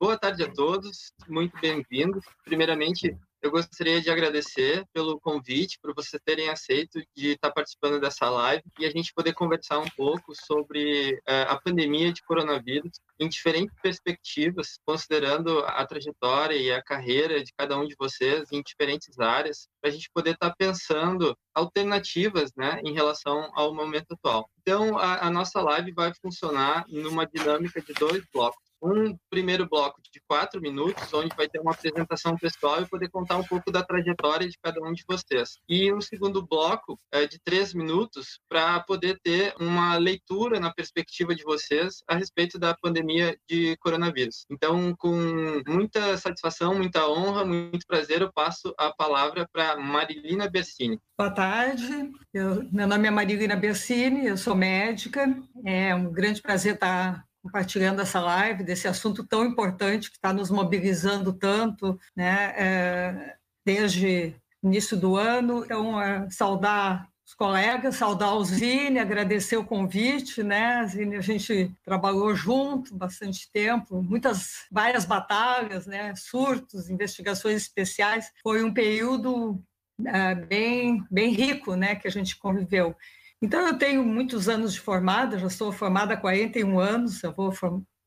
Boa tarde a todos, muito bem-vindos. Primeiramente, eu gostaria de agradecer pelo convite, por vocês terem aceito de estar participando dessa live e a gente poder conversar um pouco sobre uh, a pandemia de coronavírus em diferentes perspectivas, considerando a trajetória e a carreira de cada um de vocês em diferentes áreas, para a gente poder estar pensando alternativas né, em relação ao momento atual. Então, a, a nossa live vai funcionar numa dinâmica de dois blocos um primeiro bloco de quatro minutos, onde vai ter uma apresentação pessoal e poder contar um pouco da trajetória de cada um de vocês. E um segundo bloco é, de três minutos para poder ter uma leitura na perspectiva de vocês a respeito da pandemia de coronavírus. Então, com muita satisfação, muita honra, muito prazer, eu passo a palavra para Marilina Bersini. Boa tarde, eu, meu nome é Marilina Bersini, eu sou médica, é um grande prazer estar compartilhando essa live desse assunto tão importante que está nos mobilizando tanto, né, é, desde início do ano. Então, é, saudar os colegas, saudar o Zine, agradecer o convite, né? Zine, a gente trabalhou junto bastante tempo, muitas, várias batalhas, né? Surtos, investigações especiais. Foi um período é, bem, bem rico, né? Que a gente conviveu. Então, eu tenho muitos anos de formada, já sou formada há 41 anos, eu vou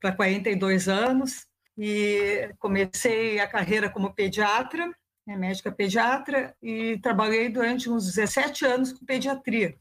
para 42 anos, e comecei a carreira como pediatra, né, médica pediatra, e trabalhei durante uns 17 anos com pediatria.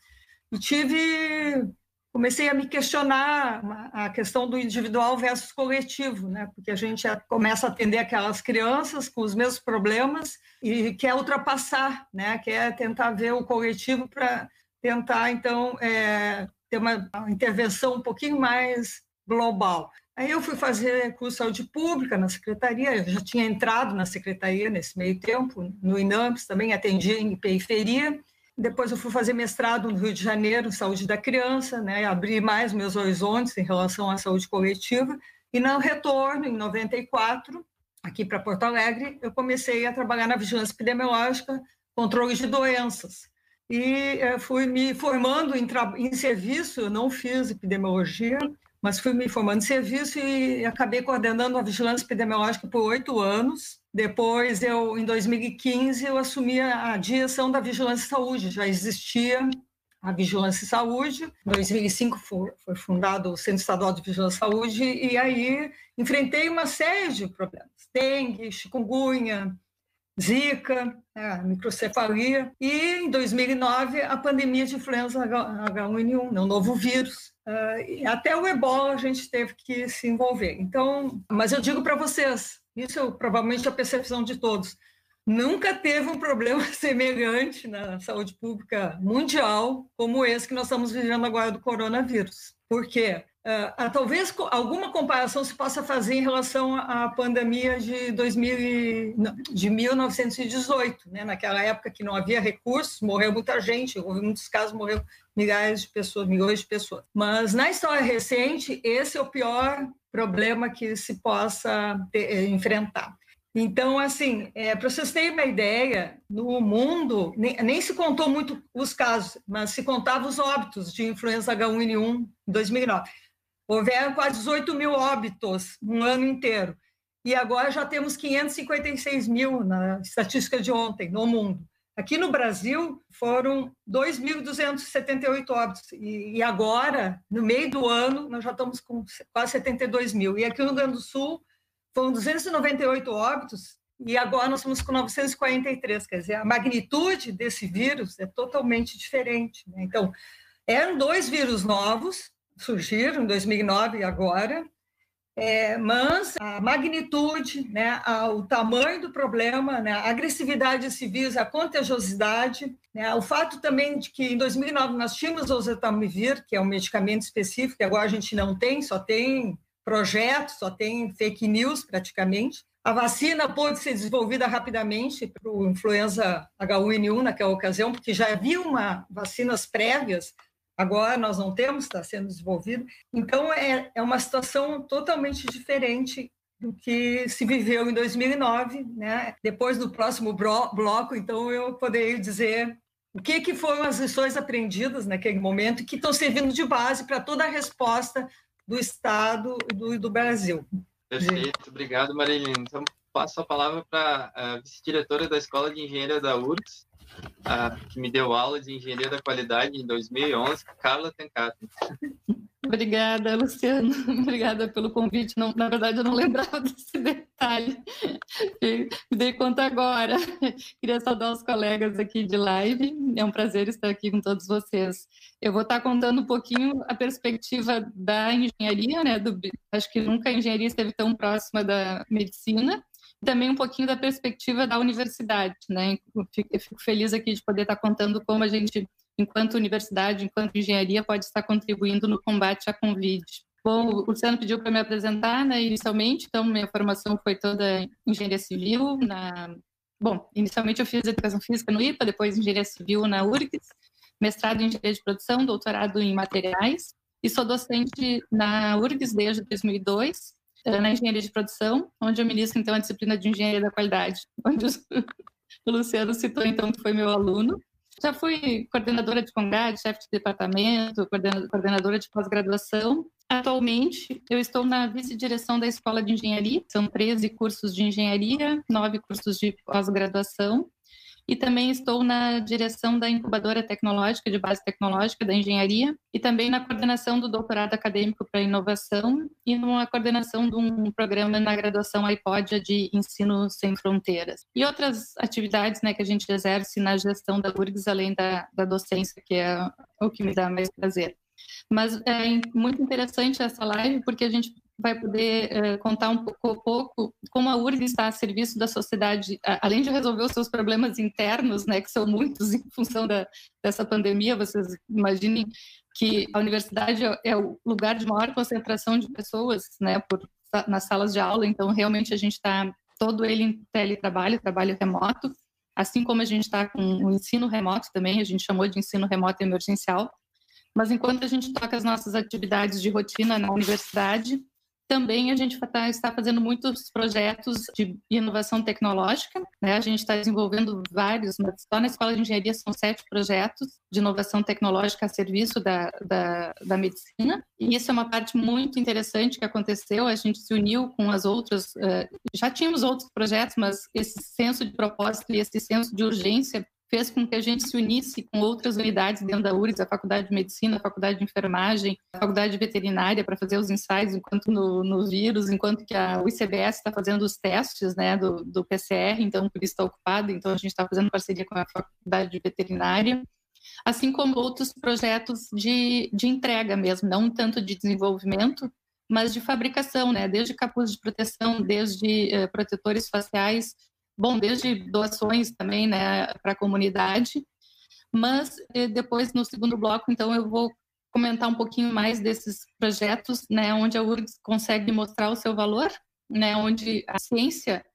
E tive comecei a me questionar a questão do individual versus coletivo, né? Porque a gente começa a atender aquelas crianças com os mesmos problemas e quer ultrapassar, né? Quer tentar ver o coletivo para tentar, então, é, ter uma intervenção um pouquinho mais global. Aí eu fui fazer curso de saúde pública na secretaria, eu já tinha entrado na secretaria nesse meio tempo, no INAMPS também, atendi em periferia. Depois eu fui fazer mestrado no Rio de Janeiro, saúde da criança, né, abrir mais meus horizontes em relação à saúde coletiva. E no retorno, em 94, aqui para Porto Alegre, eu comecei a trabalhar na vigilância epidemiológica, controle de doenças e é, fui me formando em, em serviço, não fiz epidemiologia, mas fui me formando em serviço e acabei coordenando a vigilância epidemiológica por oito anos. Depois, eu, em 2015, eu assumi a direção da Vigilância Saúde. Já existia a Vigilância Saúde. Em 2005 foi, foi fundado o Centro Estadual de Vigilância Saúde e aí enfrentei uma série de problemas. Dengue, chikungunya, Zika, né, microcefalia, e em 2009 a pandemia de influenza H1N1, né, um novo vírus. Uh, até o ebola a gente teve que se envolver. Então, mas eu digo para vocês, isso é provavelmente a percepção de todos, nunca teve um problema semelhante na saúde pública mundial como esse que nós estamos vivendo agora do coronavírus. Por quê? Uh, talvez alguma comparação se possa fazer em relação à pandemia de, 2000, de 1918, né? naquela época que não havia recursos, morreu muita gente, houve muitos casos, morreu milhares de pessoas, milhões de pessoas. Mas na história recente, esse é o pior problema que se possa ter, eh, enfrentar. Então, assim, é, para vocês terem uma ideia, no mundo, nem, nem, se contou muito os casos, mas se contava os óbitos de influenza H1N1 em 2009. Houveram quase 18 mil óbitos um ano inteiro. E agora já temos 556 mil na estatística de ontem no mundo. Aqui no Brasil foram 2.278 óbitos. E, e agora, no meio do ano, nós já estamos com quase 72 mil. E aqui no Rio Grande do Sul foram 298 óbitos e agora nós estamos com 943. Quer dizer, a magnitude desse vírus é totalmente diferente. Né? Então, eram dois vírus novos, surgiram em 2009 e agora, é, mas a magnitude, né, a, o tamanho do problema, né, a agressividade civis, a contagiosidade, né, o fato também de que em 2009 nós tínhamos o oseltamivir, que é um medicamento específico, que agora a gente não tem, só tem projeto, só tem fake news praticamente. A vacina pôde ser desenvolvida rapidamente para o influenza H1N1 naquela ocasião, porque já havia uma, vacinas prévias Agora nós não temos, está sendo desenvolvido. Então é, é uma situação totalmente diferente do que se viveu em 2009, né? Depois do próximo bloco, então eu poderia dizer o que, que foram as lições aprendidas naquele momento que estão servindo de base para toda a resposta do Estado e do, do Brasil. Perfeito, obrigado, Marilene. Então, passo a palavra para a vice-diretora da Escola de Engenharia da URGS, que me deu aula de Engenharia da Qualidade em 2011, Carla Tencato. Obrigada, Luciano. Obrigada pelo convite. Não, na verdade, eu não lembrava desse detalhe. Me dei conta agora. Queria saudar os colegas aqui de live. É um prazer estar aqui com todos vocês. Eu vou estar contando um pouquinho a perspectiva da engenharia, né? Do, acho que nunca a engenharia esteve tão próxima da medicina também um pouquinho da perspectiva da universidade, né? Eu fico feliz aqui de poder estar contando como a gente, enquanto universidade, enquanto engenharia, pode estar contribuindo no combate à Covid. Bom, o Luciano pediu para me apresentar, né, inicialmente, então minha formação foi toda engenharia civil, na... Bom, inicialmente eu fiz educação física no IPA, depois engenharia civil na URGS, mestrado em engenharia de produção, doutorado em materiais, e sou docente na URGS desde 2002, na engenharia de produção, onde eu ministro então a disciplina de engenharia da qualidade, onde o Luciano citou então que foi meu aluno. Já fui coordenadora de CONGAD, chefe de departamento, coordenadora de pós-graduação. Atualmente, eu estou na vice-direção da Escola de Engenharia. São 13 cursos de engenharia, 9 cursos de pós-graduação e também estou na direção da incubadora tecnológica de base tecnológica da engenharia e também na coordenação do doutorado acadêmico para inovação e na coordenação de um programa na graduação iPod de ensino sem fronteiras. E outras atividades né que a gente exerce na gestão da URGS além da, da docência que é o que me dá mais prazer. Mas é muito interessante essa live porque a gente vai poder uh, contar um pouco, pouco, como a URG está a serviço da sociedade, além de resolver os seus problemas internos, né, que são muitos em função da, dessa pandemia. Vocês imaginem que a universidade é, é o lugar de maior concentração de pessoas, né, por, nas salas de aula. Então, realmente a gente está todo ele em teletrabalho, trabalho remoto, assim como a gente está com o ensino remoto também. A gente chamou de ensino remoto emergencial. Mas enquanto a gente toca as nossas atividades de rotina na universidade, também a gente tá, está fazendo muitos projetos de inovação tecnológica, né? A gente está desenvolvendo vários, só na Escola de Engenharia são sete projetos de inovação tecnológica a serviço da, da, da medicina. E isso é uma parte muito interessante que aconteceu. A gente se uniu com as outras, uh, já tínhamos outros projetos, mas esse senso de propósito e esse senso de urgência fez com que a gente se unisse com outras unidades dentro da URGS, a Faculdade de Medicina, a Faculdade de Enfermagem, a Faculdade de Veterinária, para fazer os ensaios enquanto no, no vírus, enquanto que a UICBS está fazendo os testes né, do, do PCR, então por isso está ocupada, então a gente está fazendo parceria com a Faculdade de Veterinária, assim como outros projetos de, de entrega mesmo, não tanto de desenvolvimento, mas de fabricação, né? desde capuz de proteção, desde uh, protetores faciais, bom, desde doações também, né, para a comunidade, mas eh, depois no segundo bloco, então eu vou comentar um pouquinho mais desses projetos, né, onde a URGS consegue mostrar o seu valor, né, onde a ciência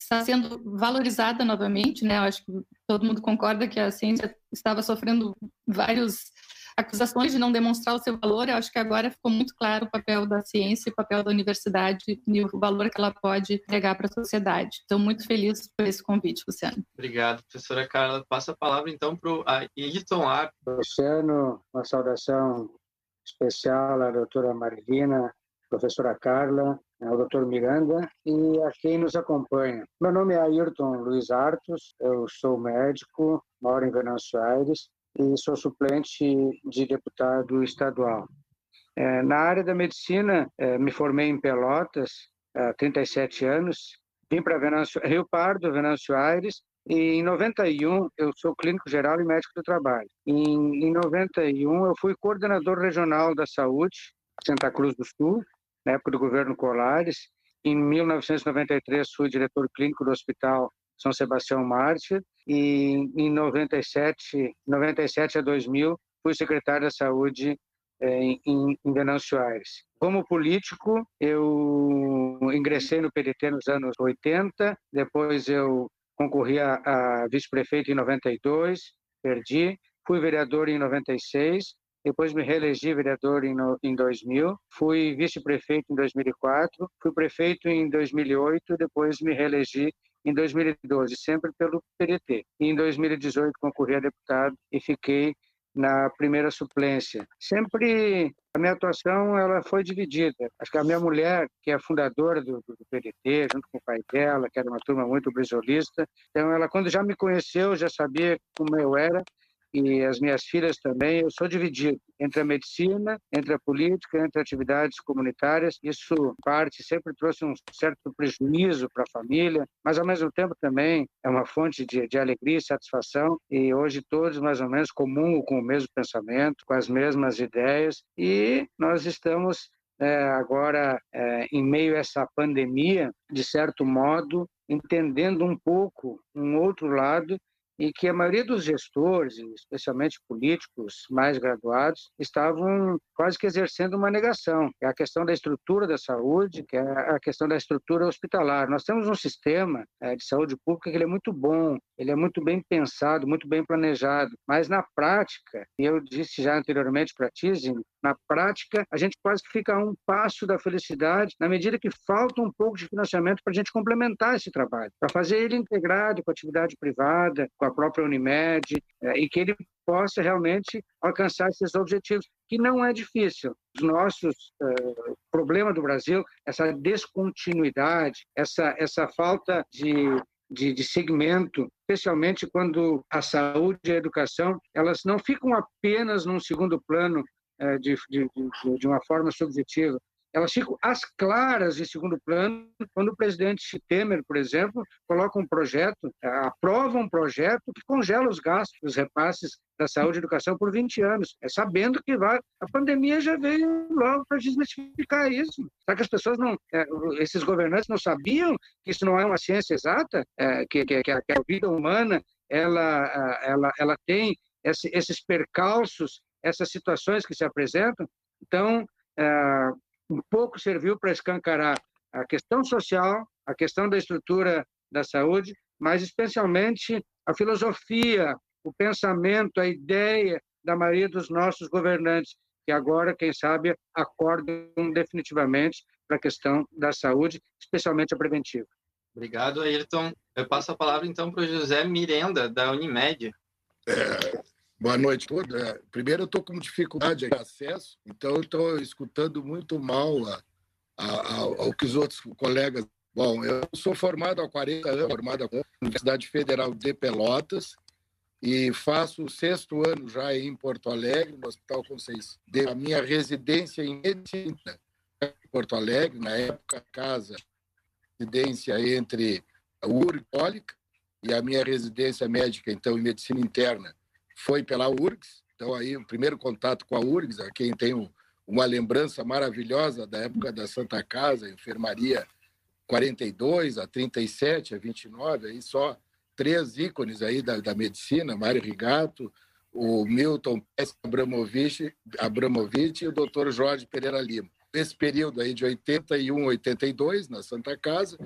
está sendo valorizada novamente, né, eu acho que todo mundo concorda que a ciência estava sofrendo vários acusações de não demonstrar o seu valor, eu acho que agora ficou muito claro o papel da ciência, o papel da universidade e o valor que ela pode entregar para a sociedade. Estou muito feliz por esse convite, Luciano. Obrigado, professora Carla. Passa a palavra então para o Ayrton Ar. Luciano, uma saudação especial à doutora Marilina, professora Carla, ao doutor Miranda e a quem nos acompanha. Meu nome é Ayrton Luiz Artos, eu sou médico, moro em Venâncio Aires e sou suplente de deputado estadual. É, na área da medicina, é, me formei em Pelotas há 37 anos, vim para Rio Pardo, Venâncio Aires, e em 91 eu sou clínico geral e médico do trabalho. Em, em 91 eu fui coordenador regional da saúde, Santa Cruz do Sul, na época do governo Colares. Em 1993 fui diretor clínico do Hospital São Sebastião Mártir e em 97, 97 a 2000, fui secretário da Saúde é, em, em Venâncio Aires. Como político, eu ingressei no PDT nos anos 80, depois eu concorri a, a vice-prefeito em 92, perdi, fui vereador em 96, depois me reelegi vereador em, em 2000, fui vice-prefeito em 2004, fui prefeito em 2008, depois me reelegi em 2012, sempre pelo PDT. Em 2018, concorri a deputado e fiquei na primeira suplência. Sempre a minha atuação ela foi dividida. Acho que a minha mulher, que é fundadora do, do, PDT, junto com o pai dela, que era uma turma muito brizolista, então ela, quando já me conheceu, já sabia como eu era, e as minhas filhas também, eu sou dividido entre a medicina, entre a política, entre atividades comunitárias. Isso, parte, sempre trouxe um certo prejuízo para a família, mas ao mesmo tempo também é uma fonte de, de alegria e satisfação. E hoje todos mais ou menos comungam com o mesmo pensamento, com as mesmas ideias, e nós estamos é, agora, é, em meio a essa pandemia, de certo modo, entendendo um pouco um outro lado e que a maioria dos gestores, especialmente políticos mais graduados, estavam quase que exercendo uma negação. É a questão da estrutura da saúde, que é a questão da estrutura hospitalar. Nós temos um sistema é, de saúde pública que ele é muito bom, ele é muito bem pensado, muito bem planejado, mas na prática, e eu disse já anteriormente para a na prática, a gente quase que fica a um passo da felicidade, na medida que falta um pouco de financiamento para a gente complementar esse trabalho, para fazer ele integrado com a atividade privada, com a própria Unimed, é, e que ele possa realmente alcançar esses objetivos, que não é difícil. Os nossos uh, problemas do Brasil, essa descontinuidade, essa, essa falta de, de, de segmento, especialmente quando a saúde e a educação, elas não ficam apenas num segundo plano de, de, de uma forma subjetiva, elas ficam às claras em segundo plano quando o presidente Temer, por exemplo, coloca um projeto, aprova um projeto que congela os gastos, os repasses da saúde e educação por 20 anos, é sabendo que vai. A pandemia já veio logo para desmistificar isso. Será que as pessoas não, é, esses governantes não sabiam que isso não é uma ciência exata, é, que, que, que, a, vida humana ela, ela, ela tem esse, esses percalços, essas situações que se apresentam? Então, é, um pouco serviu para escancarar a questão social, a questão da estrutura da saúde, mas especialmente a filosofia, o pensamento, a ideia da maioria dos nossos governantes, que agora, quem sabe, acordam definitivamente para a questão da saúde, especialmente a preventiva. Obrigado, Ayrton. Eu passo a palavra então para o José Mirenda, da Unimed. É, Boa noite a todos. É, primeiro, eu estou com dificuldade de acesso, então estou escutando muito mal a, a, ao que os outros colegas. Bom, eu sou formado há 40 anos, formado na Universidade Federal de Pelotas, e faço o sexto ano já em Porto Alegre, no Hospital Conceição. A minha residência em medicina em Porto Alegre, na época, casa, residência entre a URI e a minha residência médica, então, em medicina interna, foi pela URGS. Então, aí, o primeiro contato com a URGS, a quem tem uma lembrança maravilhosa da época da Santa Casa, enfermaria 42 a 37 a 29, aí só três ícones aí da, da medicina, Mário Rigato, o Milton Abramovich, Abramovich e o doutor Jorge Pereira Lima. Esse período aí de 81, 82, na Santa Casa.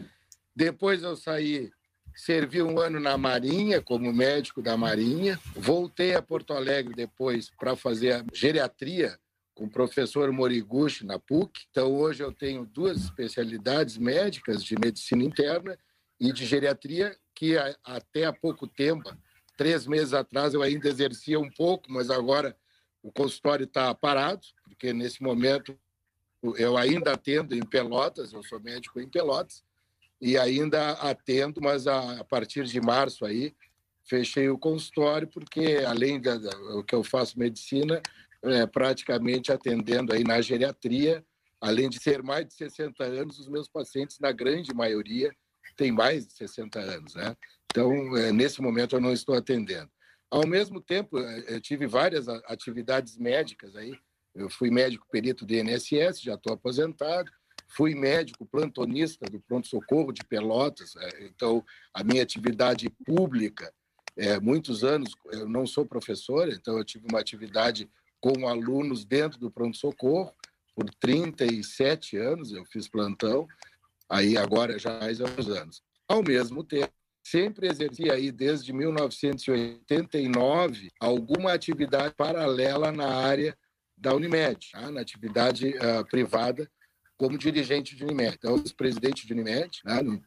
Depois eu saí Servi um ano na Marinha, como médico da Marinha. Voltei a Porto Alegre depois para fazer a geriatria com o professor Moriguchi na PUC. Então, hoje eu tenho duas especialidades médicas de medicina interna e de geriatria, que até há pouco tempo, três meses atrás, eu ainda exercia um pouco, mas agora o consultório está parado, porque nesse momento eu ainda atendo em Pelotas, eu sou médico em Pelotas, e ainda atendo, mas a, a partir de março aí fechei o consultório porque além da que eu faço medicina, é, praticamente atendendo aí na geriatria, além de ser mais de 60 anos, os meus pacientes na grande maioria têm mais de 60 anos, né? Então, é, nesse momento eu não estou atendendo. Ao mesmo tempo, é, eu tive várias atividades médicas aí. Eu fui médico perito do INSS, já estou aposentado Fui médico plantonista do pronto-socorro de Pelotas, é, então a minha atividade pública, é, muitos anos, eu não sou professor, então eu tive uma atividade com alunos dentro do pronto-socorro, por 37 anos eu fiz plantão, aí agora já mais alguns anos. Ao mesmo tempo, sempre exerci aí desde 1989 alguma atividade paralela na área da Unimed, tá? na atividade uh, privada como dirigente de Unimed. Então, eu presidente de Unimed, né,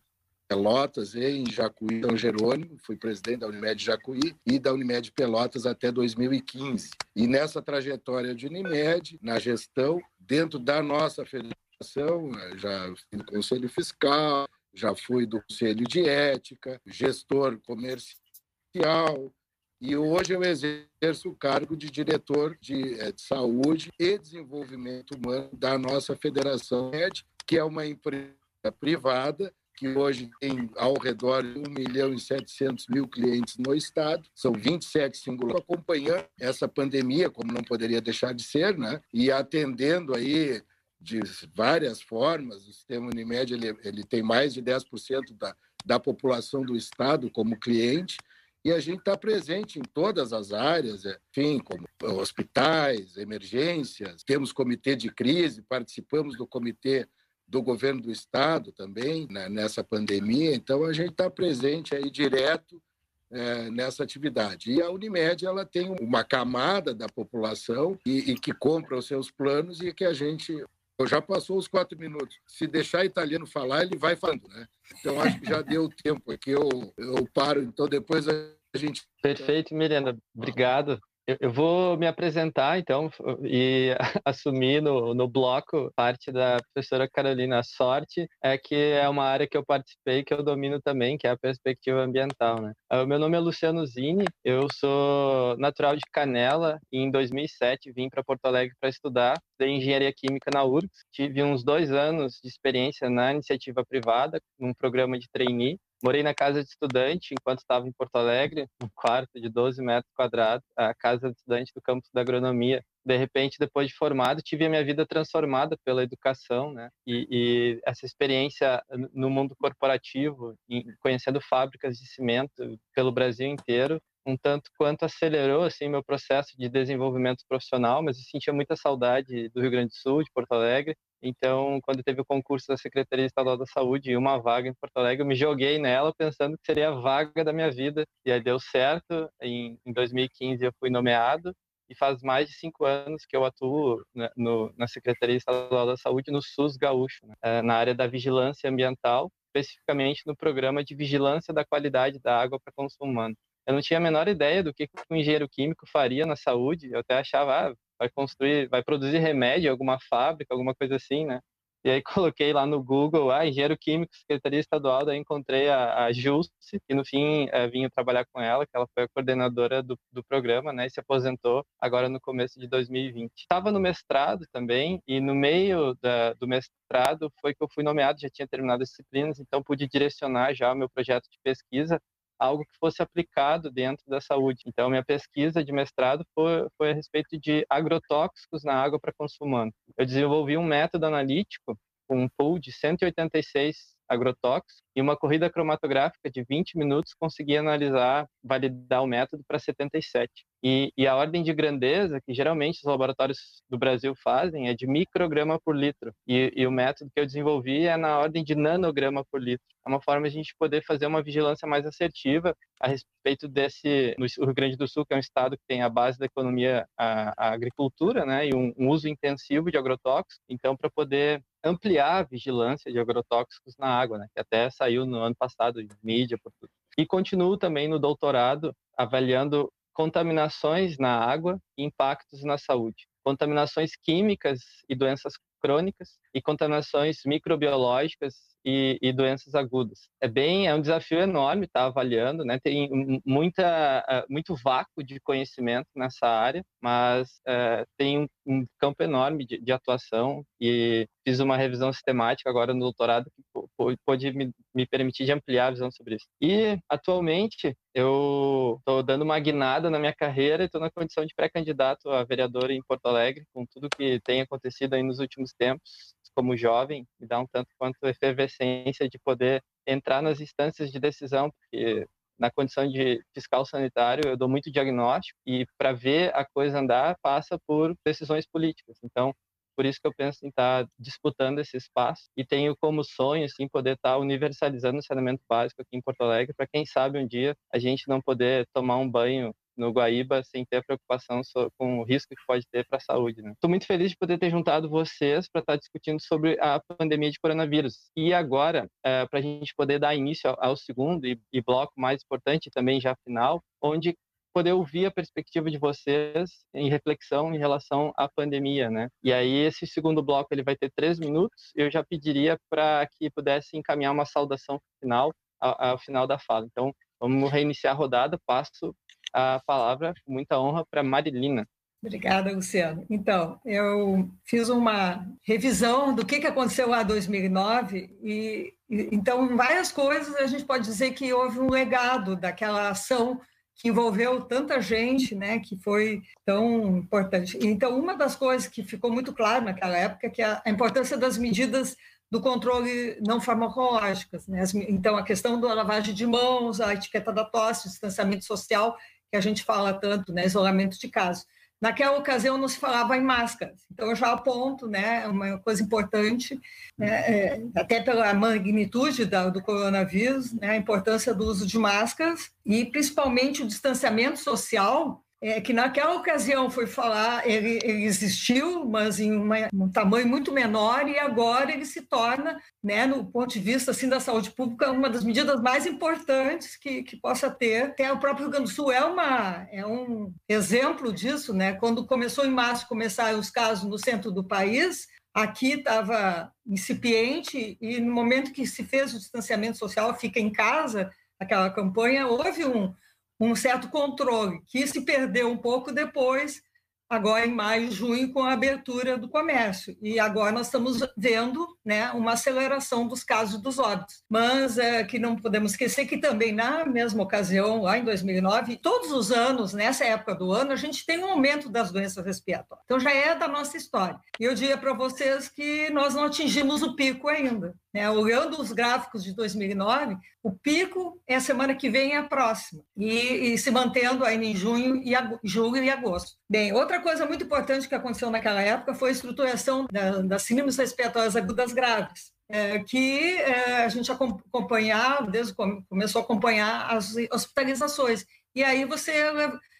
Pelotas e em Jacuí, São Jerônimo, fui presidente da Unimed Jacuí e da Unimed Pelotas até 2015. E nessa trajetória de Unimed, na gestão, dentro da nossa federação, já fui do Conselho Fiscal, já fui do Conselho de Ética, gestor comercial, e hoje eu exerço o cargo de diretor de, eh, de saúde e desenvolvimento humano da nossa Federação Med, que é uma empresa privada que hoje tem ao redor de 1 milhão e 700 mil clientes no estado, são 27 singulares, acompanhando essa pandemia, como não poderia deixar de ser, né? e atendendo aí de várias formas. O sistema Unimed ele, ele tem mais de 10% da, da população do estado como cliente, e a gente está presente em todas as áreas, é, enfim, como hospitais, emergências, temos comitê de crise, participamos do comitê do governo do estado também né, nessa pandemia, então a gente está presente aí direto é, nessa atividade. E a Unimed ela tem uma camada da população e, e que compra os seus planos e que a gente já passou os quatro minutos. Se deixar italiano falar, ele vai falando, né? Então acho que já deu tempo aqui. Eu, eu paro. Então depois a gente. Perfeito, Miranda. Obrigado. Eu vou me apresentar, então, e assumir no, no bloco parte da professora Carolina. A sorte é que é uma área que eu participei, que eu domino também, que é a perspectiva ambiental. Né? Ah, o meu nome é Luciano Zini, eu sou natural de Canela e em 2007 vim para Porto Alegre para estudar de engenharia química na URGS. Tive uns dois anos de experiência na iniciativa privada, num programa de trainee, Morei na casa de estudante enquanto estava em Porto Alegre, um quarto de 12 metros quadrados, a casa de estudante do campus da agronomia. De repente, depois de formado, tive a minha vida transformada pela educação, né? E, e essa experiência no mundo corporativo, conhecendo fábricas de cimento pelo Brasil inteiro, um tanto quanto acelerou assim meu processo de desenvolvimento profissional, mas eu sentia muita saudade do Rio Grande do Sul, de Porto Alegre, então, quando teve o concurso da Secretaria Estadual da Saúde e uma vaga em Porto Alegre, eu me joguei nela pensando que seria a vaga da minha vida. E aí deu certo. Em, em 2015 eu fui nomeado e faz mais de cinco anos que eu atuo na, no, na Secretaria Estadual da Saúde no SUS Gaúcho, né? Eh, na área da vigilância ambiental, especificamente no programa de vigilância da qualidade da água para consumo humano. Eu não tinha a menor ideia do que um engenheiro químico faria na saúde. Eu até achava, ah, vai construir, vai produzir remédio, alguma fábrica, alguma coisa assim, né? E aí coloquei lá no Google, ah, engenheiro químico, Secretaria Estadual, daí encontrei a, a Jusce, e no fim é, vim trabalhar com ela, que ela foi a coordenadora do, do programa, né, e se aposentou agora no começo de 2020. Estava no mestrado também, e no meio da, do mestrado foi que eu fui nomeado, já tinha terminado as disciplinas, então pude direcionar já o meu projeto de pesquisa algo que fosse aplicado dentro da saúde. Então, minha pesquisa de mestrado foi, foi a respeito de agrotóxicos na água para consumo humano. Eu desenvolvi um método analítico com um pool de 186 agrotóxicos e uma corrida cromatográfica de 20 minutos conseguia analisar, validar o método para 77. E, e, a ordem de grandeza que geralmente os laboratórios do Brasil fazem é de micrograma por litro. E, e o método que eu desenvolvi é na ordem de nanograma por litro. É uma forma de a gente poder fazer uma vigilância mais assertiva a respeito desse no Rio Grande do Sul, que é um estado que tem a base da economia a, a agricultura, né, e um, um uso intensivo de agrotóxicos. Então, para poder ampliar a vigilância de agrotóxicos na água, né, que até saiu no ano passado em mídia por tudo. E continuo também no doutorado avaliando contaminações na água e impactos na saúde. Contaminações químicas e doenças crônicas e contaminações microbiológicas e, e, doenças agudas. É bem, é um desafio enorme estar tá avaliando, né? Tem muita, eh, muito vácuo de conhecimento nessa área, mas é, tem um, um, campo enorme de, de, atuação e fiz uma revisão sistemática agora no doutorado que pode me, me permitir de ampliar a visão sobre isso. E atualmente eu estou dando uma guinada na minha carreira e estou na condição de pré-candidato a vereador em Porto Alegre, com tudo que tem acontecido aí nos últimos tempos como jovem, me dá um tanto quanto efervescência de poder entrar nas instâncias de decisão, porque na condição de fiscal sanitário eu dou muito diagnóstico e para ver a coisa andar passa por decisões políticas. Então, por isso que eu penso em estar disputando esse espaço e tenho como sonho assim poder estar universalizando o saneamento básico aqui em Porto Alegre para quem sabe um dia a gente não poder tomar um banho no Guaíba sem ter preocupação com o risco que pode ter para a saúde. Estou né? muito feliz de poder ter juntado vocês para estar tá discutindo sobre a pandemia de coronavírus. E agora, é, para a gente poder dar início ao, ao segundo e, e bloco mais importante também já final, onde poder ouvir a perspectiva de vocês em reflexão em relação à pandemia, né? E aí esse segundo bloco ele vai ter três minutos. Eu já pediria para que pudesse encaminhar uma saudação final ao, ao, final da fala. Então vamos reiniciar a rodada. Passo a palavra com muita honra para Marilina. Obrigada, Luciano. Então, eu fiz uma revisão do que, que aconteceu lá em 2009 e, então, várias coisas a gente pode dizer que houve um legado daquela ação que envolveu tanta gente, né, que foi tão importante. Então, uma das coisas que ficou muito claro naquela época é que a, a importância das medidas do controle não farmacológicas. Né? Então, a questão da lavagem de mãos, a etiqueta da tosse, o distanciamento social, que a gente fala tanto, né? isolamento de casos. Naquela ocasião não se falava em máscaras, então eu já aponto, né, uma coisa importante, né, é, até pela magnitude da, do coronavírus, né, a importância do uso de máscaras e principalmente o distanciamento social é, que naquela ocasião foi falar, ele, ele existiu, mas em uma, um tamanho muito menor, e agora ele se torna, né, no ponto de vista assim, da saúde pública, uma das medidas mais importantes que, que possa ter. Até o próprio Rio Grande do Sul é, uma, é um exemplo disso, né? Quando começou em março, começaram os casos no centro do país, aqui estava incipiente, e no momento que se fez o distanciamento social, fica em casa, aquela campanha, houve um um certo controle, que se perdeu um pouco depois agora em maio, junho, com a abertura do comércio. E agora nós estamos vendo né, uma aceleração dos casos dos óbitos. Mas é, que não podemos esquecer que também na mesma ocasião, lá em 2009, todos os anos, nessa época do ano, a gente tem um aumento das doenças respiratórias. Então já é da nossa história. E eu diria para vocês que nós não atingimos o pico ainda. Né? Olhando os gráficos de 2009, o pico é a semana que vem e a próxima, e, e se mantendo ainda em junho e julho e agosto. Bem, outra coisa muito importante que aconteceu naquela época foi a estruturação da, das síndromes respiratórias agudas graves. É, que é, a gente acompanhava, desde começou a acompanhar as hospitalizações. E aí você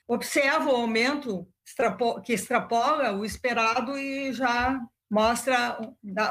observa o aumento que extrapola o esperado e já mostra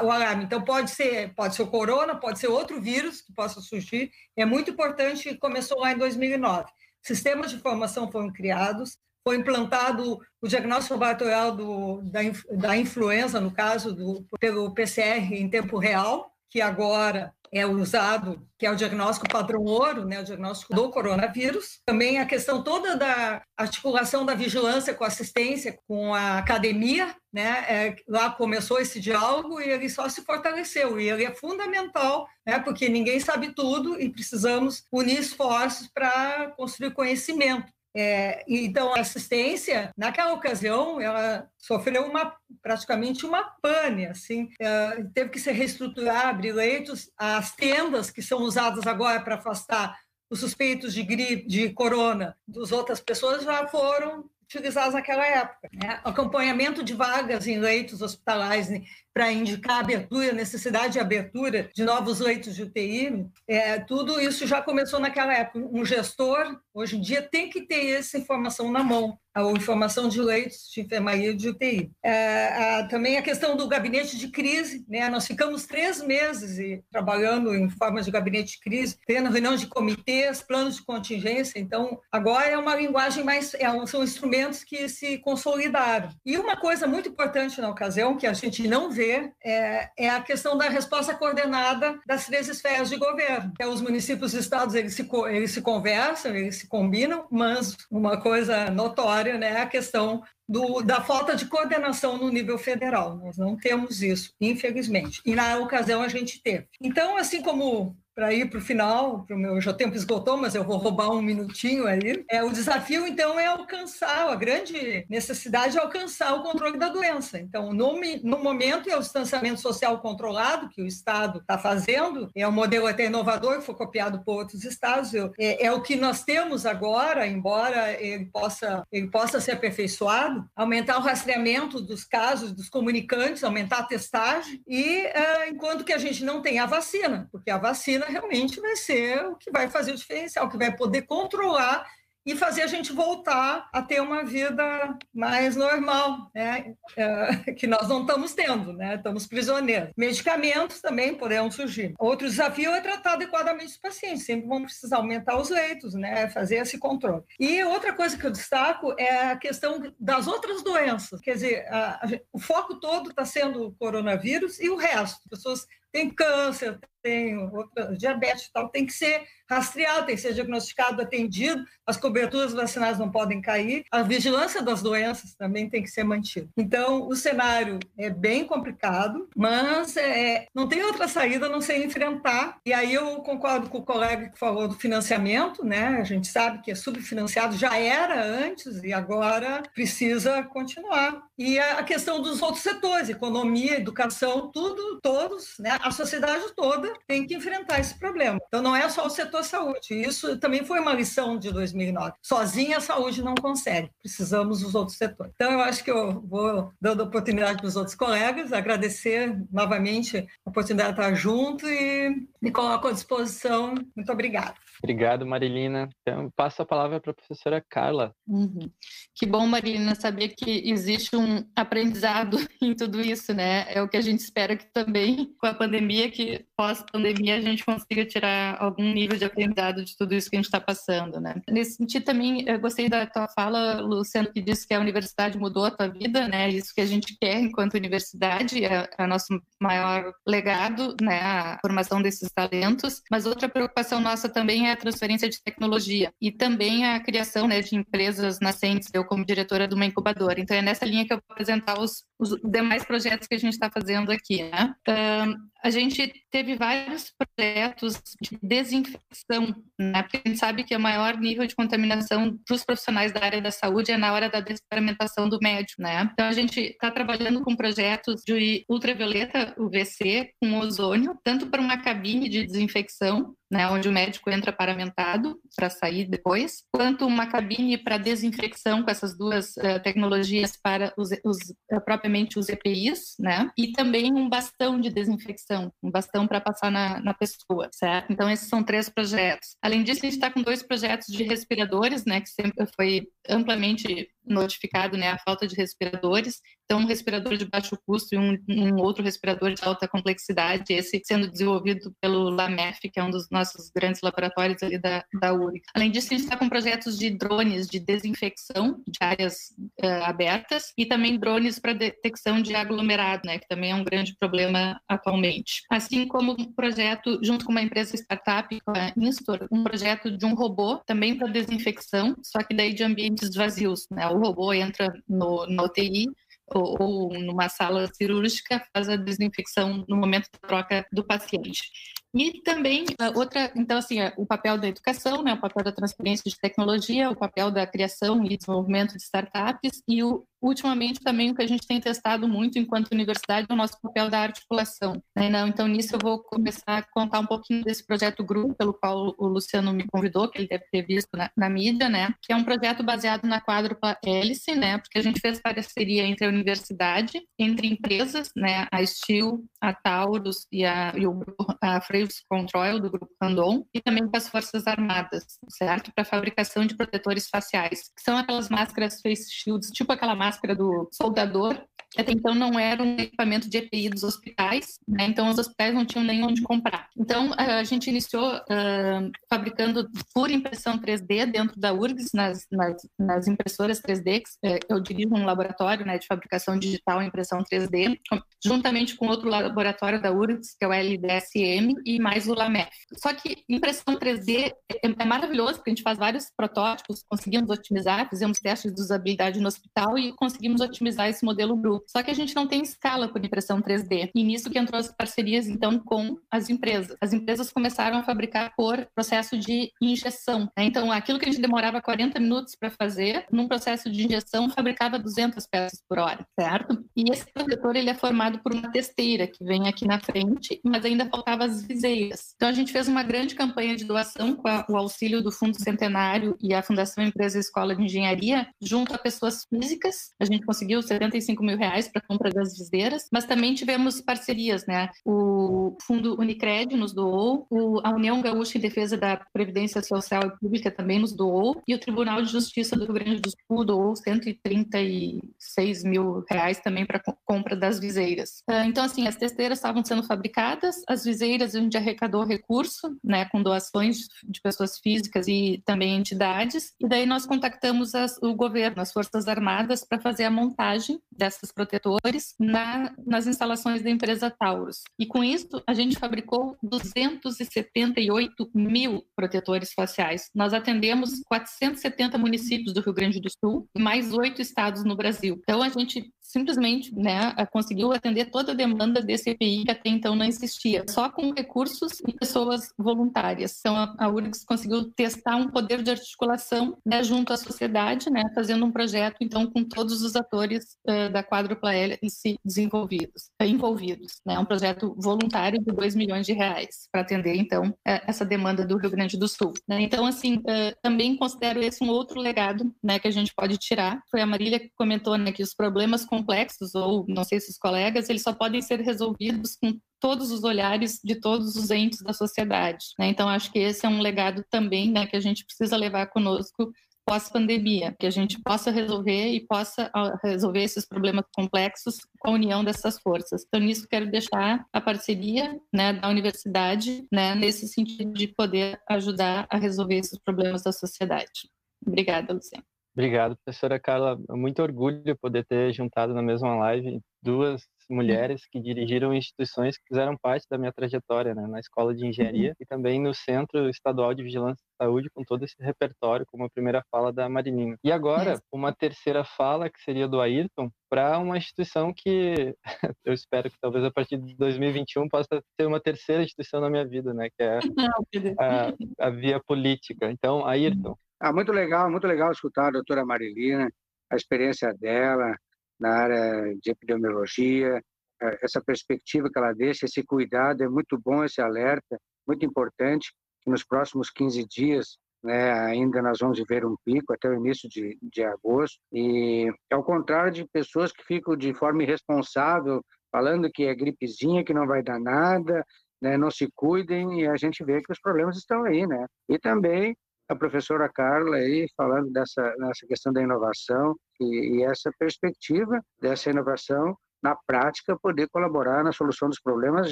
o alarme. Então, pode ser, pode ser o corona, pode ser outro vírus que possa surgir. É muito importante, começou lá em 2009. Sistemas de informação foram criados, foi implantado o diagnóstico laboratorial do, da, da influenza, no caso, do, pelo PCR em tempo real, que agora é usado, que é o diagnóstico padrão ouro, né, o diagnóstico do coronavírus. Também a questão toda da articulação da vigilância com assistência, com a academia, né, é, lá começou esse diálogo e ele só se fortaleceu. E ele é fundamental, né, porque ninguém sabe tudo e precisamos unir esforços para construir conhecimento. É, então, a assistência, naquela ocasião, ela sofreu uma, praticamente uma pane, assim, é, teve que se reestruturar, abrir leitos, as tendas que são usadas agora para afastar os suspeitos de gripe, de corona, das outras pessoas já foram utilizadas naquela época. Né? Acompanhamento de vagas em leitos hospitalares né? para indicar abertura, necessidade de abertura de novos leitos de UTI, é, tudo isso já começou naquela época. Um gestor, hoje em dia, tem que ter essa informação na mão a informação de leitos de enfermaria de UTI. É, a, também a questão do gabinete de crise, né? Nós ficamos três meses trabalhando em formas de gabinete de crise, tendo reuniões de comitês, planos de contingência. Então, agora é uma linguagem mais, é, são instrumentos que se consolidaram. E uma coisa muito importante na ocasião que a gente não vê é, é a questão da resposta coordenada das três esferas de governo. É, os municípios e estados eles se, eles se conversam, eles se combinam, mas uma coisa notória né, a questão do, da falta de coordenação no nível federal. Nós não temos isso, infelizmente. E na ocasião a gente teve. Então, assim como para ir para o final, para o meu já tempo esgotou, mas eu vou roubar um minutinho aí. É, o desafio, então, é alcançar, a grande necessidade é alcançar o controle da doença. Então, no, no momento, é o distanciamento social controlado que o Estado está fazendo, é um modelo até inovador, foi copiado por outros estados, é, é, o que nós temos agora, embora ele possa, ele possa ser aperfeiçoado, aumentar o rastreamento dos casos, dos comunicantes, aumentar a testagem, e é, enquanto que a gente não tem a vacina, porque a vacina realmente vai ser o que vai fazer o diferencial, que vai poder controlar e fazer a gente voltar a ter uma vida mais normal, né? É, que nós não estamos tendo, né? Estamos prisioneiros. Medicamentos também poderão surgir. Outro desafio é tratar adequadamente os pacientes. Sempre vão precisar aumentar os leitos, né? Fazer esse controle. E outra coisa que eu destaco é a questão das outras doenças. Quer dizer, a, a, o foco todo está sendo o coronavírus e o resto. Pessoas têm câncer, têm outra, diabetes e tal, tem que ser rastreado, tem que ser diagnosticado, atendido, as coberturas vacinais não podem cair, a vigilância das doenças também tem que ser mantida. Então, o cenário é bem complicado, mas é, não tem outra saída a não ser enfrentar. E aí eu concordo com o colega que falou do financiamento, né? A gente sabe que é subfinanciado, já era antes e agora precisa continuar. E a questão dos outros setores, economia, educação, tudo, todos, né? A sociedade toda tem que enfrentar esse problema. Então, não é só o setor saúde. Isso também foi uma lição de 2009. Sozinha a saúde não consegue. Precisamos dos outros setores. Então, eu acho que eu vou dando oportunidade para os outros colegas, agradecer novamente a oportunidade de estar junto e me coloco à disposição. Muito obrigada. Obrigado, Marilina. Então, passo a palavra para a professora Carla. Uhum. Que bom, Marilina, saber que existe um aprendizado em tudo isso, né? É o que a gente espera que também, com a pandemia, que pós-pandemia a gente consiga tirar algum nível de aprendizado de tudo isso que a gente está passando, né? Nesse sentido também, eu gostei da tua fala, Luciano, que disse que a universidade mudou a tua vida, né? Isso que a gente quer enquanto universidade, é, é o nosso maior legado, né? A formação desses talentos. Mas outra preocupação nossa também é a transferência de tecnologia e também a criação né, de empresas nascentes, eu como diretora de uma incubadora. Então é nessa linha que eu vou apresentar os, os demais projetos que a gente está fazendo aqui. Né? Uh, a gente teve vários projetos de desinfecção, né? porque a gente sabe que o maior nível de contaminação para os profissionais da área da saúde é na hora da desparamentação do médico. Né? Então a gente está trabalhando com projetos de ultravioleta UVC com ozônio, tanto para uma cabine de desinfecção né, onde o médico entra paramentado para sair depois, quanto uma cabine para desinfecção com essas duas uh, tecnologias para os, os uh, propriamente os EPIs, né, e também um bastão de desinfecção, um bastão para passar na, na, pessoa, certo? Então esses são três projetos. Além disso, a gente está com dois projetos de respiradores, né, que sempre foi amplamente notificado né, a falta de respiradores. Então, um respirador de baixo custo e um, um, outro respirador de alta complexidade, esse sendo desenvolvido pelo LAMEF, que é um dos nossos grandes laboratórios ali da, da URI. Além disso, a gente está com projetos de drones de desinfecção de áreas uh, abertas e também drones para detecção de aglomerado, né, que também é um grande problema atualmente. Assim como um projeto, junto com uma empresa startup, com a Instor, um projeto de um robô também para desinfecção, só que daí de ambientes vazios, né, o robô entra no, no UTI ou, numa sala cirúrgica, faz a desinfecção no momento da troca do paciente. E também outra, então assim, o papel da educação, né, o papel da transferência de tecnologia, o papel da criação e desenvolvimento de startups e o ultimamente também o que a gente tem testado muito enquanto universidade é o nosso papel da articulação. Né? Então, nisso eu vou começar a contar um pouquinho desse projeto grupo pelo qual o Luciano me convidou, que ele deve ter visto na, na mídia, né? que é um projeto baseado na quádrupla hélice, né? porque a gente fez parceria entre a universidade, entre empresas, né? a Steel, a Taurus e a, e o a Freus Control, do grupo Candon, e também com as Forças Armadas, certo? Para fabricação de protetores faciais, que são aquelas máscaras face shields, tipo aquela máscara máscara do soldador, que até então não era um equipamento de EPI dos hospitais, né? então os hospitais não tinham nem onde comprar. Então a gente iniciou uh, fabricando por impressão 3D dentro da URGS, nas, nas, nas impressoras 3D, é, eu dirijo um laboratório né, de fabricação digital e impressão 3D, juntamente com outro laboratório da URGS, que é o LDSM, e mais o LAMEF. Só que impressão 3D é, é maravilhoso, porque a gente faz vários protótipos, conseguimos otimizar, fizemos testes de usabilidade no hospital e conseguimos otimizar esse modelo bruto. Só que a gente não tem escala por impressão 3D. E nisso que entrou as parcerias, então, com as empresas. As empresas começaram a fabricar por processo de injeção. Né? Então, aquilo que a gente demorava 40 minutos para fazer, num processo de injeção, fabricava 200 peças por hora, certo? E esse protetor, ele é formado por uma testeira, que vem aqui na frente, mas ainda faltava as viseiras. Então, a gente fez uma grande campanha de doação com a, o auxílio do Fundo Centenário e a Fundação Empresa Escola de Engenharia, junto a pessoas físicas A gente conseguiu 75 mil reais para compra das viseiras, mas também tivemos parcerias, né? O Fundo Unicred nos doou, a União Gaúcha em Defesa da Previdência Social e Pública também nos doou, e o Tribunal de Justiça do Rio Grande do Sul doou 136 mil reais também para compra das viseiras. Ah, então, assim, as testeiras estavam sendo fabricadas, as viseiras a gente arrecadou recurso, né, com doações de pessoas físicas e também entidades, e daí nós contactamos as, o governo, as Forças Armadas, para fazer a montagem dessas protetores na, nas instalações da empresa Taurus. E com isso, a gente fabricou 278 mil protetores faciais. Nós atendemos 470 municípios do Rio Grande do Sul e mais oito estados no Brasil. Então, a gente simplesmente né, conseguiu atender toda a demanda desse EPI que até então não existia, só com recursos e pessoas voluntárias. Então, a, URGS conseguiu testar um poder de articulação né, junto à sociedade, né, fazendo um projeto, então, com todos os atores uh, da quádrupla hélice desenvolvidos, uh, envolvidos. Né, um projeto voluntário de 2 milhões de reais para atender, então, uh, essa demanda do Rio Grande do Sul. Né. Então, assim, também considero esse um outro legado né, que a gente pode tirar. Foi a Marília que comentou né, que os problemas com complexos, ou não sei se os colegas, eles só podem ser resolvidos com todos os olhares de todos os entes da sociedade. Né? Então, acho que esse é um legado também né, que a gente precisa levar conosco pós-pandemia, que a gente possa resolver e possa resolver esses problemas complexos com a união dessas forças. Então, nisso quero deixar a parceria né, da universidade né, nesse sentido de poder ajudar a resolver esses problemas da sociedade. Obrigada, Luciana. Obrigado, professora Carla. Muito orgulho poder ter juntado na mesma live duas mulheres que dirigiram instituições que fizeram parte da minha trajetória, né, na Escola de Engenharia uhum. e também no Centro Estadual de Vigilância e Saúde, com todo esse repertório, como a primeira fala da Marininha. E agora, uma terceira fala, que seria do Ayrton, para uma instituição que eu espero que talvez a partir de 2021 possa ter uma terceira instituição na minha vida, né, que é a, a via política. Então, Ayrton, ah, muito legal, muito legal escutar a doutora Marilina, a experiência dela na área de epidemiologia, eh, essa perspectiva que ela deixa, esse cuidado, é muito bom esse alerta, muito importante, que nos próximos 15 dias né, ainda nós vamos ver um pico até o início de, de agosto, e ao contrário de pessoas que ficam de forma irresponsável, falando que é gripezinha, que não vai dar nada, né, não se cuidem, e a gente vê que os problemas estão aí, né? E também a professora Carla aí falando dessa, dessa questão da inovação e, e essa perspectiva dessa inovação na prática poder colaborar na solução dos problemas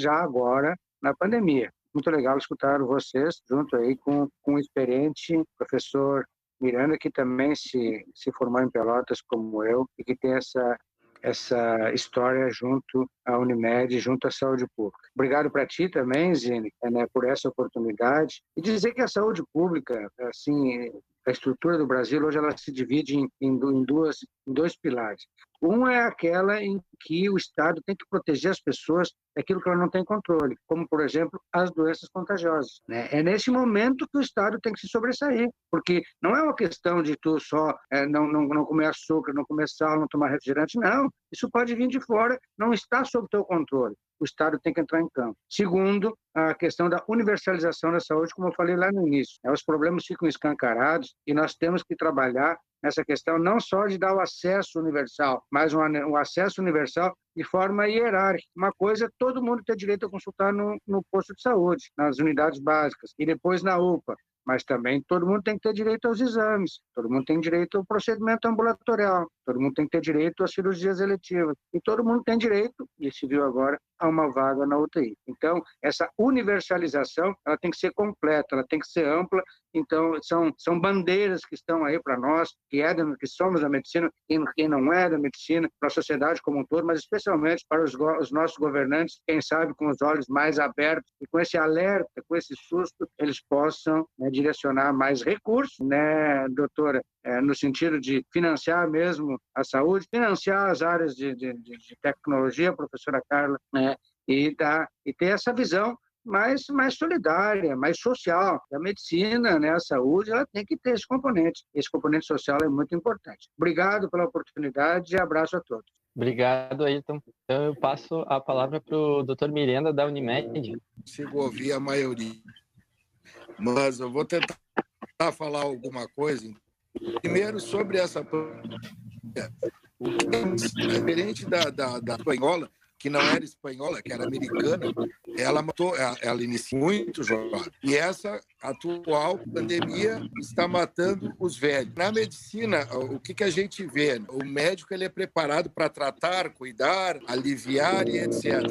já agora na pandemia. Muito legal escutar vocês junto aí com, com o experiente professor Miranda, que também se, se formou em Pelotas como eu e que tem essa essa história junto à Unimed, junto à saúde pública. Obrigado para ti também, Zine, né, por essa oportunidade. E dizer que a saúde pública, assim, a estrutura do Brasil hoje ela se divide em, em, duas, em dois pilares. Um é aquela em que o Estado tem que proteger as pessoas daquilo que ela não tem controle, como, por exemplo, as doenças contagiosas. Né? É nesse momento que o Estado tem que se sobressair, porque não é uma questão de tu só é, não, não, não comer açúcar, não comer sal, não tomar refrigerante, não. Isso pode vir de fora, não está sob teu controle o Estado tem que entrar em campo. Segundo, a questão da universalização da saúde, como eu falei lá no início. Os problemas ficam escancarados e nós temos que trabalhar nessa questão não só de dar o acesso universal, mas um, um acesso universal de forma hierárquica. Uma coisa é todo mundo ter direito a consultar no, no posto de saúde, nas unidades básicas, e depois na UPA mas também todo mundo tem que ter direito aos exames, todo mundo tem direito ao procedimento ambulatorial, todo mundo tem que ter direito às cirurgias eletivas, e todo mundo tem direito, e se viu agora, a uma vaga na UTI. Então, essa universalização, ela tem que ser completa, ela tem que ser ampla, então são, são bandeiras que estão aí para nós, que, é da, que somos da medicina, quem não é da medicina, para a sociedade como um todo, mas especialmente para os, os nossos governantes, quem sabe com os olhos mais abertos, e com esse alerta, com esse susto, eles possam né, direcionar mais recursos, né, doutora, é, no sentido de financiar mesmo a saúde, financiar as áreas de, de, de tecnologia, professora Carla, né, e, dar, e ter essa visão mais, mais solidária, mais social. A medicina, né, a saúde, ela tem que ter esse componente. Esse componente social é muito importante. Obrigado pela oportunidade e abraço a todos. Obrigado, Ayrton. Então, eu passo a palavra para o doutor Miranda, da Unimed. Consigo ouvir a maioria, mas eu vou tentar falar alguma coisa. Primeiro, sobre essa É diferente da, da, da espanhola, que não era espanhola, que era americana, ela matou, ela, iniciou muito jovem. E essa atual pandemia está matando os velhos. Na medicina, o que, que a gente vê? O médico ele é preparado para tratar, cuidar, aliviar e etc.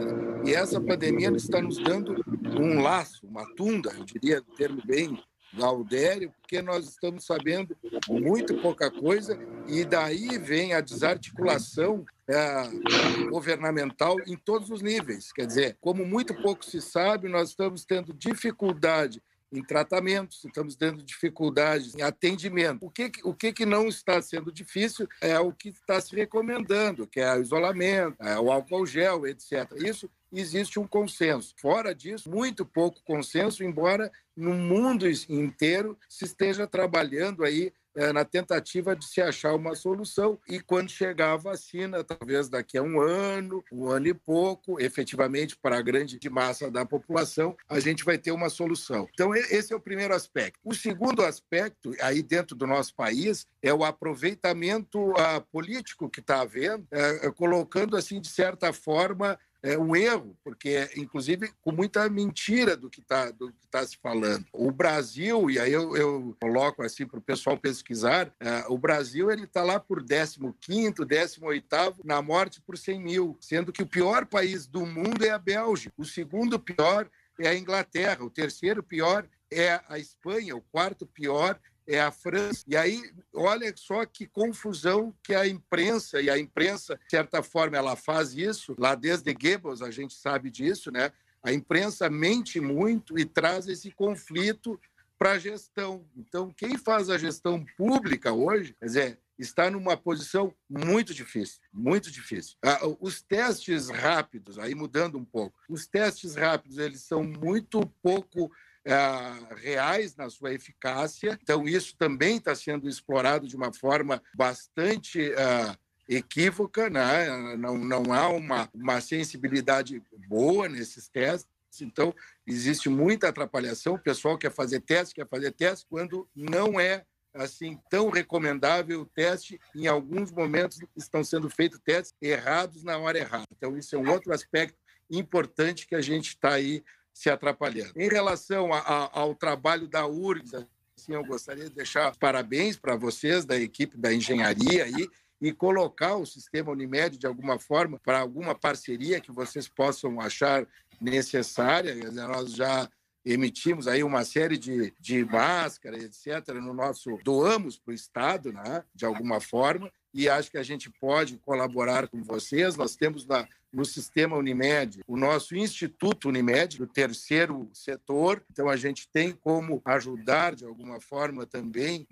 E essa pandemia está nos dando um laço, uma tunda, eu diria, termo bem Gaudério, porque nós estamos sabendo muito pouca coisa e daí vem a desarticulação é, governamental em todos os níveis. Quer dizer, como muito pouco se sabe, nós estamos tendo dificuldade em tratamentos, estamos tendo dificuldades em atendimento. O que, o que, que não está sendo difícil é o que está se recomendando, que é o isolamento, é o álcool gel, etc. Isso existe um consenso. Fora disso, muito pouco consenso, embora no mundo inteiro se esteja trabalhando aí na tentativa de se achar uma solução. E quando chegar a vacina, talvez daqui a um ano, um ano e pouco, efetivamente para a grande massa da população, a gente vai ter uma solução. Então, esse é o primeiro aspecto. O segundo aspecto, aí dentro do nosso país, é o aproveitamento uh, político que está havendo, uh, colocando, assim, de certa forma, é um erro, porque, inclusive, com muita mentira do que está tá se falando. O Brasil, e aí eu, eu coloco assim para o pessoal pesquisar, é, o Brasil ele está lá por 15º, 18º na morte por 100 mil, sendo que o pior país do mundo é a Bélgica, o segundo pior é a Inglaterra, o terceiro pior é a Espanha, o quarto pior é a França. E aí, olha só que confusão que a imprensa, e a imprensa, de certa forma, ela faz isso, lá desde Goebbels a gente sabe disso, né? A imprensa mente muito e traz esse conflito para a gestão. Então, quem faz a gestão pública hoje, quer dizer, está numa posição muito difícil, muito difícil. Ah, os testes rápidos, aí mudando um pouco, os testes rápidos, eles são muito pouco é, reais na sua eficácia. Então, isso também está sendo explorado de uma forma bastante uh, equívoca, né? não, não há uma, uma sensibilidade boa nesses testes. Então, existe muita atrapalhação. O pessoal quer fazer teste, quer fazer teste, quando não é assim tão recomendável o teste. Em alguns momentos estão sendo feitos testes errados na hora errada. Então, isso é um outro aspecto importante que a gente está aí se atrapalhando. Em relação a, a, ao trabalho da URGS, assim, eu gostaria de deixar parabéns para vocês da equipe da engenharia aí e colocar o sistema Unimed de alguma forma para alguma parceria que vocês possam achar necessária. Nós já emitimos aí uma série de, de máscaras, etc., no nosso doamos para o Estado, né, de alguma forma, e acho que a gente pode colaborar com vocês. Nós temos na, no sistema Unimed o nosso Instituto Unimed, do terceiro setor, então a gente tem como ajudar de alguma forma também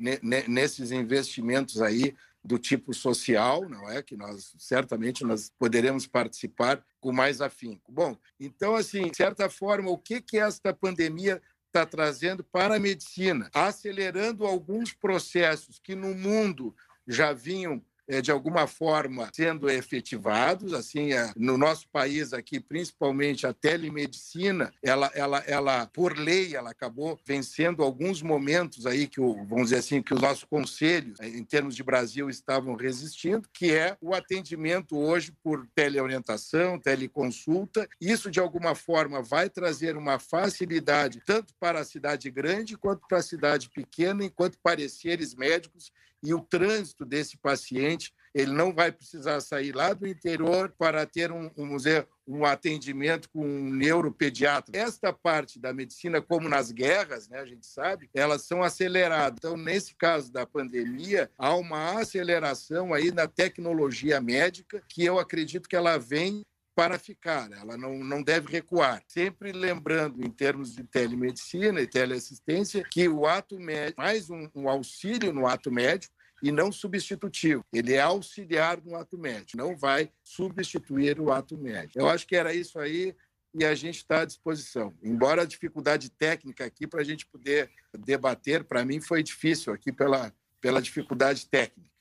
nesses investimentos aí do tipo social, não é? Que nós certamente nós poderemos participar com mais afinco. Bom, então assim, de certa forma, o que que esta pandemia está trazendo para a medicina, acelerando alguns processos que no mundo já vinham de alguma forma sendo efetivados. Assim, é, no nosso país aqui, principalmente a telemedicina, ela, ela, ela por lei, ela acabou vencendo alguns momentos aí que o, vamos dizer assim, que os nossos conselhos, é, em termos de Brasil, estavam resistindo, que é o atendimento hoje por teleorientação, teleconsulta. Isso de alguma forma vai trazer uma facilidade tanto para a cidade grande quanto para a cidade pequena, enquanto pareceres médicos e o trânsito desse paciente, ele não vai precisar sair lá do interior para ter um, um museu, um atendimento com um neuropediatra. Esta parte da medicina, como nas guerras, né, a gente sabe, elas são aceleradas. Então, nesse caso da pandemia, há uma aceleração aí na tecnologia médica que eu acredito que ela vem para ficar, ela não, não deve recuar. Sempre lembrando, em termos de telemedicina e teleassistência, que o ato médico, mais um, um auxílio no ato médico, e não substitutivo. Ele é auxiliar no ato médico, não vai substituir o ato médico. Eu acho que era isso aí e a gente está à disposição. Embora a dificuldade técnica aqui para a gente poder debater, para mim foi difícil aqui pela, pela dificuldade técnica.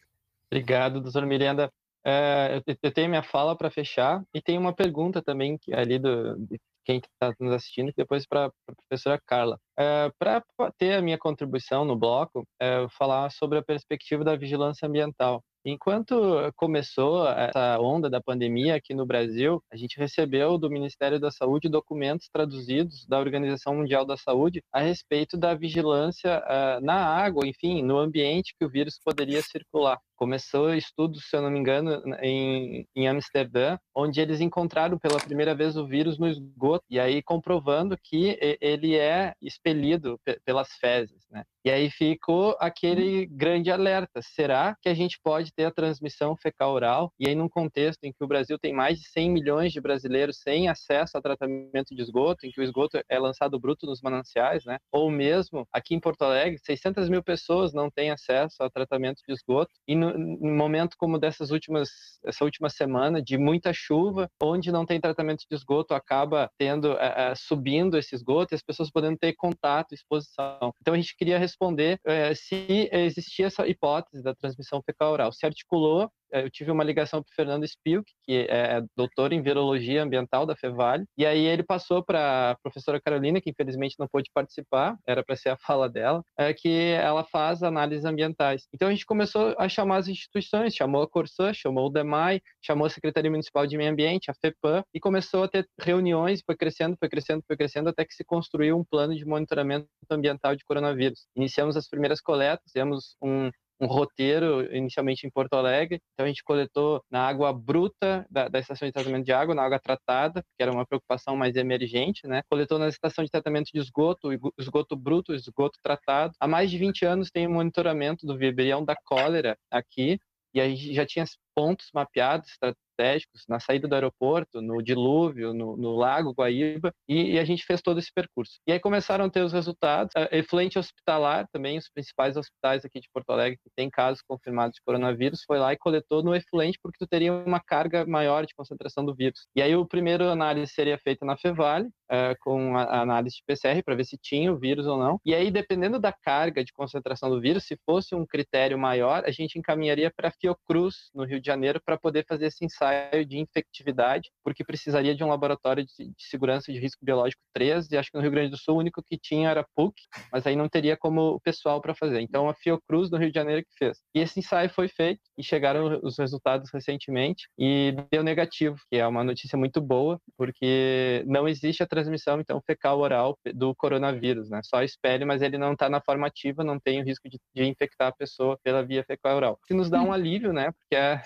Obrigado, doutor Miranda. É, eu tenho minha fala para fechar e tem uma pergunta também ali do, de quem está nos assistindo, depois para a professora Carla. É, para ter a minha contribuição no bloco, é, falar sobre a perspectiva da vigilância ambiental. Enquanto começou essa onda da pandemia aqui no Brasil, a gente recebeu do Ministério da Saúde documentos traduzidos da Organização Mundial da Saúde a respeito da vigilância uh, na água, enfim, no ambiente que o vírus poderia circular começou estudos, se eu não me engano, em, em Amsterdã, onde eles encontraram pela primeira vez o vírus no esgoto, e aí comprovando que ele é expelido pelas fezes, né? E aí ficou aquele grande alerta: será que a gente pode ter a transmissão fecal-oral? E aí, num contexto em que o Brasil tem mais de 100 milhões de brasileiros sem acesso a tratamento de esgoto, em que o esgoto é lançado bruto nos mananciais, né? Ou mesmo aqui em Porto Alegre, 600 mil pessoas não têm acesso a tratamento de esgoto. E no, num momento como dessas últimas, essa última semana, de muita chuva, onde não tem tratamento de esgoto, acaba tendo, é, é, subindo esse esgoto e as pessoas podendo ter contato, exposição. Então, a gente queria responder é, se existia essa hipótese da transmissão fecal-oral. Se articulou eu tive uma ligação para Fernando Spilk, que é doutor em virologia ambiental da Fevale, e aí ele passou para a professora Carolina, que infelizmente não pôde participar, era para ser a fala dela, é que ela faz análises ambientais. Então a gente começou a chamar as instituições, chamou a Corsã, chamou o DEMAI, chamou a Secretaria Municipal de Meio Ambiente, a FEPAM, e começou a ter reuniões, foi crescendo, foi crescendo, foi crescendo, até que se construiu um plano de monitoramento ambiental de coronavírus. Iniciamos as primeiras coletas, temos um um roteiro inicialmente em Porto Alegre. Então a gente coletou na água bruta da, da, estação de tratamento de água, na água tratada, que era uma preocupação mais emergente, né? Coletou na estação de tratamento de esgoto, esgoto bruto, esgoto tratado. Há mais de 20 anos tem o monitoramento do vibrião da cólera aqui, e a gente já tinha pontos mapeados estratégicos na saída do aeroporto, no dilúvio, no, no lago Guaíba, e, e, a gente fez todo esse percurso. E aí começaram a ter os resultados. Efluente hospitalar, também os principais hospitais aqui de Porto Alegre que tem casos confirmados de coronavírus, foi lá e coletou no efluente porque tu teria uma carga maior de concentração do vírus. E aí o primeiro análise seria feita na Fevale, uh, com a análise de PCR para ver se tinha o vírus ou não. E aí, dependendo da carga de concentração do vírus, se fosse um critério maior, a gente encaminharia para Fiocruz, no Rio de Janeiro, para poder fazer esse ensaio de infectividade, porque precisaria de um laboratório de, de segurança de risco biológico 3, e acho que no Rio Grande do Sul o único que tinha era PUC, mas aí não teria como o pessoal para fazer. Então, a Fiocruz, no Rio de Janeiro, que fez. E esse ensaio foi feito, e chegaram os resultados recentemente, e deu negativo, que é uma notícia muito boa, porque não existe a transmissão, então, fecal-oral do coronavírus, né? Só espelho, mas ele não está na forma ativa, não tem o risco de, de infectar a pessoa pela via fecal-oral. Que nos dá um alívio, né? Porque é,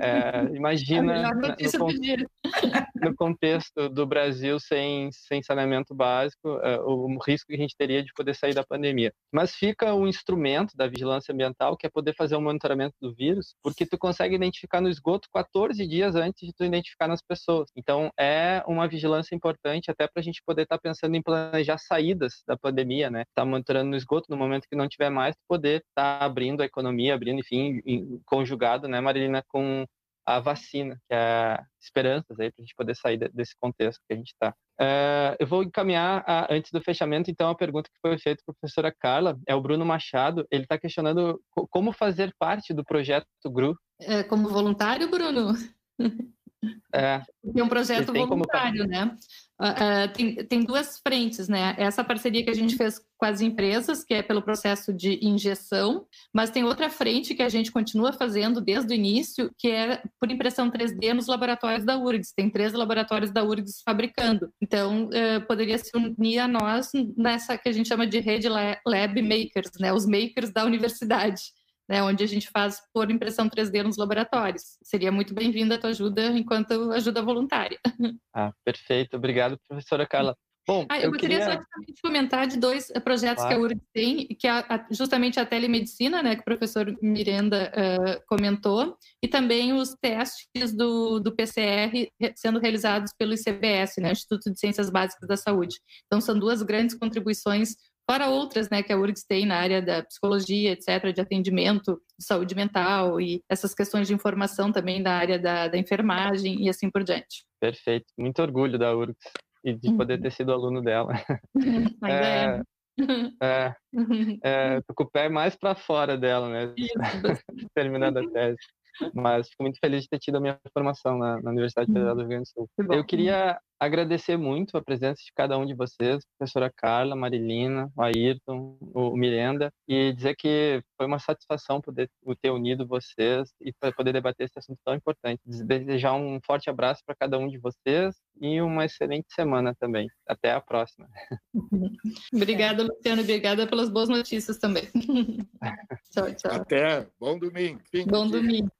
é, imagina no, no, contexto do Brasil sem, sem saneamento básico, é, o risco que a gente teria de poder sair da pandemia. Mas fica o instrumento da vigilância ambiental, que é poder fazer o um monitoramento do vírus, porque tu consegue identificar no esgoto 14 dias antes de tu identificar nas pessoas. Então, é uma vigilância importante até para para a gente poder estar tá pensando em planejar saídas da pandemia, né? Tá monitorando no esgoto no momento que não tiver mais, poder estar tá abrindo a economia, abrindo, enfim, conjugado, né, Marilina, com a vacina, que é esperanças aí para a gente poder sair desse contexto que a gente está. É, eu vou encaminhar, a, antes do fechamento, então, a pergunta que foi feita para a professora Carla, é o Bruno Machado, ele está questionando como fazer parte do projeto GRU. É, como voluntário, Bruno? É, tem um projeto voluntário, como... né? Uh, tem, tem duas frentes, né? Essa parceria que a gente fez com as empresas, que é pelo processo de injeção, mas tem outra frente que a gente continua fazendo desde o início, que é por impressão 3D nos laboratórios da URGS. Tem três laboratórios da URGS fabricando. Então, uh, poderia se unir a nós nessa que a gente chama de rede Lab Makers, né? Os makers da universidade né, onde a gente faz por impressão 3D nos laboratórios. Seria muito bem-vinda a tua ajuda enquanto ajuda voluntária. Ah, perfeito. Obrigado, professora Carla. Bom, ah, eu, eu queria... só comentar de dois eh, projetos claro. que a URG tem, que é justamente a telemedicina, né, que o professor Miranda uh, comentou, e também os testes do, do PCR sendo realizados pelo ICBS, né, Instituto de Ciências Básicas da Saúde. Então, são duas grandes contribuições para outras, né, que a URGS tem na área da psicologia, etc., de atendimento, de saúde mental e essas questões de informação também da área da, da enfermagem e assim por diante. Perfeito, muito orgulho da URGS e de poder ter sido aluno dela. Ainda é. É, é, tô com o pé mais para fora dela, né? Terminando a tese. Mas fico muito feliz de ter tido a minha formação na, na Universidade Federal do Rio Grande do Sul. Eu queria agradecer muito a presença de cada um de vocês, professora Carla, Marilina, o Ayrton, o Miranda, e dizer que foi uma satisfação poder ter unido vocês e poder debater esse assunto tão importante. Desejar um forte abraço para cada um de vocês e uma excelente semana também. Até a próxima. Obrigada, Luciano. Obrigada pelas boas notícias também. tchau, tchau. Até. Bom domingo. Bom domingo.